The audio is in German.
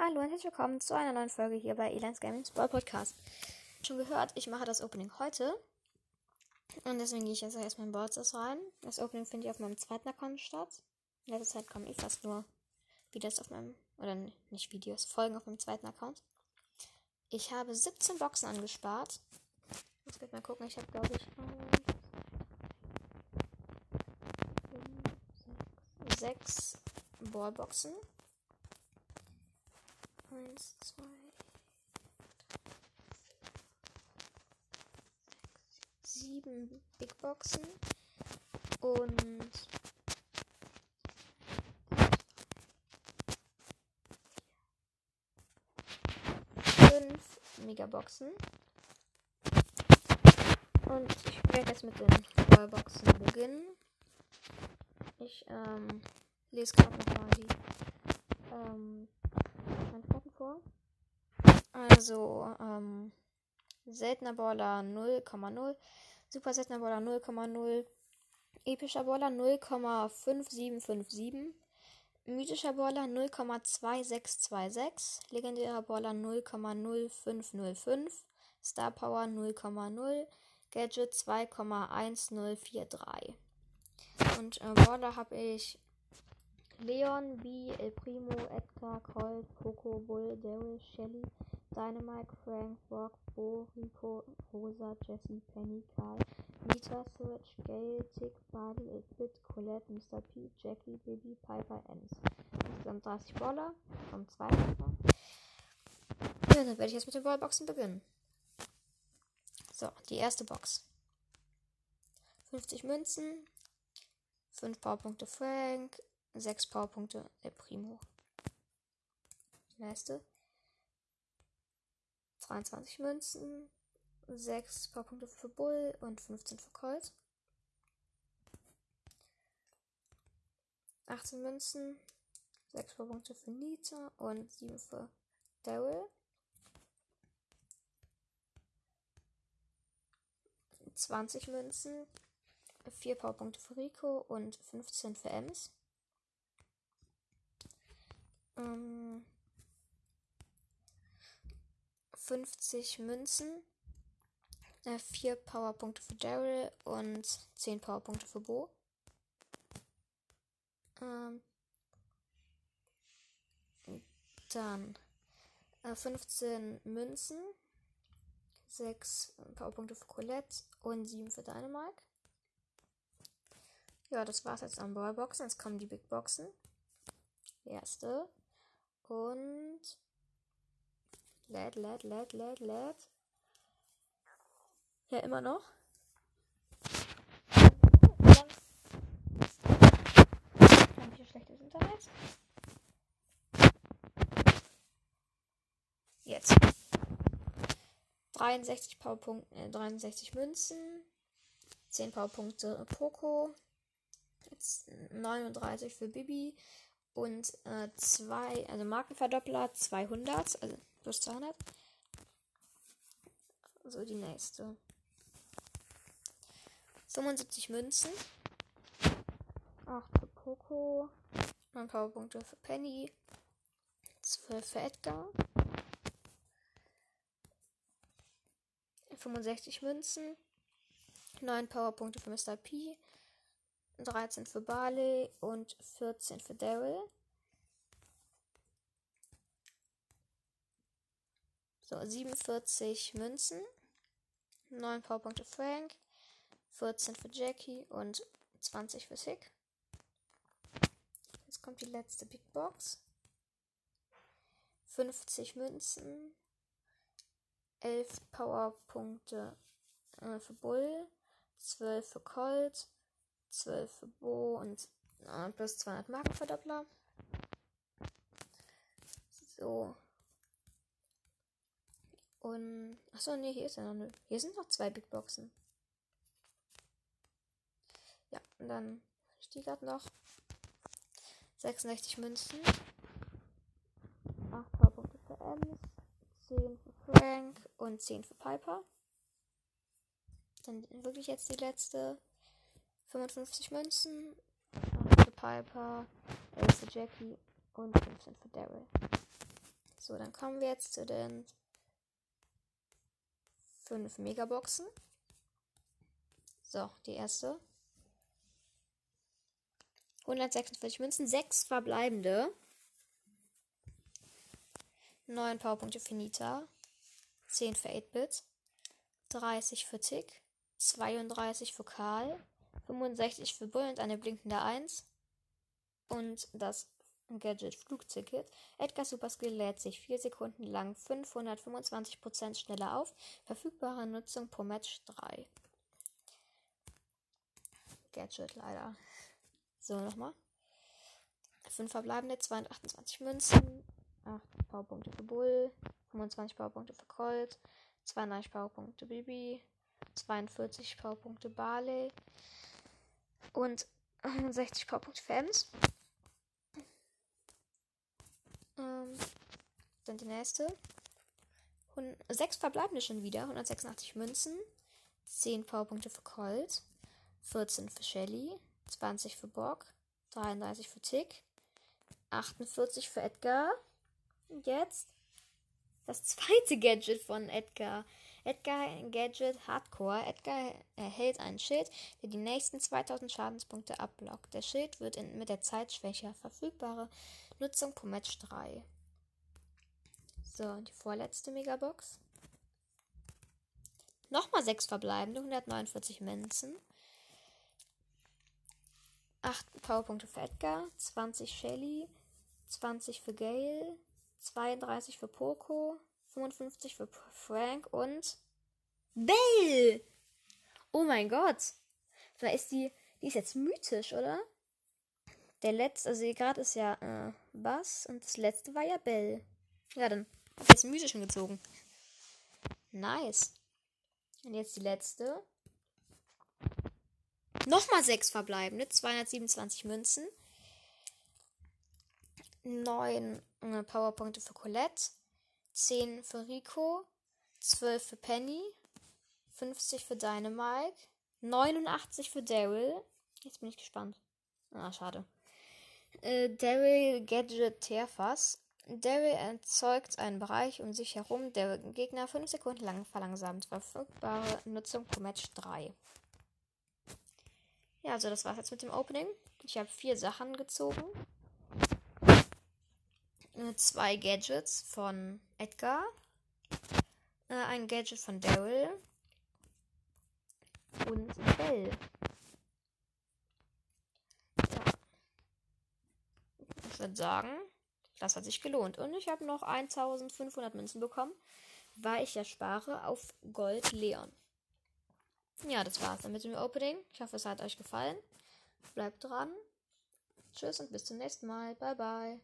Hallo und herzlich willkommen zu einer neuen Folge hier bei Elans Gaming Sport Podcast. Schon gehört, ich mache das Opening heute. Und deswegen gehe ich jetzt erstmal in Ballstars rein. Das Opening finde ich auf meinem zweiten Account statt. In letzter Zeit kommen eh fast nur Videos auf meinem, oder nicht Videos, Folgen auf meinem zweiten Account. Ich habe 17 Boxen angespart. Jetzt wird mal gucken, ich habe glaube ich äh, sechs Ballboxen. Eins, zwei, sieben Big Boxen und fünf Megaboxen. Und ich werde jetzt mit den Ballboxen beginnen. Ich ähm, lese gerade nochmal die ähm. Also, ähm, seltener Baller 0,0, super seltener Baller 0,0, epischer Baller 0,5757, mythischer Baller 0,2626, legendärer Baller 0,0505, Star Power 0,0, Gadget 2,1043. Und äh, Baller habe ich Leon, B, El Primo, Edgar, Colt, Coco, Bull, Daryl, Shelly, Dynamite, Frank, Brock, Bo, Rico, Rosa, Jesse, Penny, Karl, Nita, Switch, Gale, Tick, Barley, Elfit, Colette, Mr. P, Jackie, Bibi, Piper, Ems. Insgesamt 30 Baller vom zweiten. Ja, dann werde ich jetzt mit den Ballboxen beginnen. So, die erste Box. 50 Münzen, 5 Powerpunkte Frank, 6 Powerpunkte El Primo. Nächste. 23 Münzen, 6 Powerpunkte für Bull und 15 für Colt. 18 Münzen, 6 Powerpunkte für Nita und 7 für Daryl. 20 Münzen, 4 Powerpunkte für Rico und 15 für Ems. Ähm, 50 Münzen, äh, 4 Powerpunkte für Daryl und 10 Powerpunkte für Bo. Ähm, dann äh, 15 Münzen, 6 Powerpunkte für Colette und 7 für Dynamite. Ja, das war's jetzt an Ballboxen. Jetzt kommen die Big Boxen. Erste. Und. Lädt, lädt, lädt, lädt, lädt. Ja, immer noch. Ganz viel schlechtes Internet. Jetzt. 63 Powerpunkte, äh, 63 Münzen. 10 Powerpunkte Poco. Jetzt 39 für Bibi und äh, zwei, also Markenverdoppler 200, also plus 200. So, die nächste. 75 Münzen. 8 für Poco. 9 Powerpunkte für Penny. 12 für Edgar. 65 Münzen. 9 Powerpunkte für Mr. P. 13 für Barley und 14 für Daryl. So, 47 Münzen, 9 Powerpunkte Frank, 14 für Jackie und 20 für Sick. Jetzt kommt die letzte Big Box. 50 Münzen, 11 Powerpunkte äh, für Bull, 12 für Colt, 12 für Bo und äh, plus 200 Markenverdoppler. So. Und. Achso, nee, hier ist ja noch eine. Hier sind noch zwei Big Boxen. Ja, und dann gerade noch 66 Münzen. 8 Powerpunkte für Ems, 10 für Frank und 10 für Piper. Dann wirklich jetzt die letzte 55 Münzen, 8 für Piper, 11 für Jackie und 15 für Daryl. So, dann kommen wir jetzt zu den 5 Megaboxen. So, die erste. 146 Münzen, 6 verbleibende. 9 Powerpunkte für Nita. 10 für 8-Bit. 30 für Tick. 32 für Karl. 65 für Bull und eine blinkende 1. Und das Gadget Flugticket. Edgar Superskill lädt sich 4 Sekunden lang 525% schneller auf. Verfügbare Nutzung pro Match 3. Gadget leider. So, nochmal. 5 verbleibende, 228 Münzen, 8 Powerpunkte für Bull, 25 Powerpunkte für Colt, 32 Powerpunkte Bibi, 42 Powerpunkte Barley und 60 Powerpunkte für Ems. Ähm, dann die nächste. 6 verbleibende schon wieder, 186 Münzen, 10 Powerpunkte für Colt, 14 für Shelly, 20 für Bock, 33 für Tick, 48 für Edgar. Und jetzt das zweite Gadget von Edgar. Edgar Gadget Hardcore. Edgar erhält ein Schild, der die nächsten 2000 Schadenspunkte abblockt. Der Schild wird in, mit der Zeit schwächer. Verfügbare Nutzung pro Match 3. So, die vorletzte Megabox. Nochmal 6 verbleibende, 149 Münzen. 8 Powerpunkte für Edgar, 20 Shelly, 20 für Gale, 32 für Poco, 55 für Frank und Belle! Oh mein Gott! Da ist die, die ist jetzt mythisch, oder? Der letzte, also gerade ist ja äh, Bass und das letzte war ja Belle. Ja, dann ich jetzt einen mythischen gezogen. Nice. Und jetzt die letzte. Nochmal sechs verbleibende, 227 Münzen. 9 äh, Powerpunkte für Colette. 10 für Rico. 12 für Penny. 50 für Dynamite. 89 für Daryl. Jetzt bin ich gespannt. Ah, schade. Äh, Daryl Gadget Tearfass. Daryl erzeugt einen Bereich um sich herum, der Gegner 5 Sekunden lang verlangsamt. Verfügbare Nutzung pro Match 3. Ja, also das war's jetzt mit dem Opening. Ich habe vier Sachen gezogen. Zwei Gadgets von Edgar. Äh, ein Gadget von Daryl. Und Bell. Ja. Ich würde sagen, das hat sich gelohnt. Und ich habe noch 1500 Münzen bekommen, weil ich ja spare auf Gold Leon. Ja, das war's dann mit dem Opening. Ich hoffe, es hat euch gefallen. Bleibt dran. Tschüss und bis zum nächsten Mal. Bye, bye.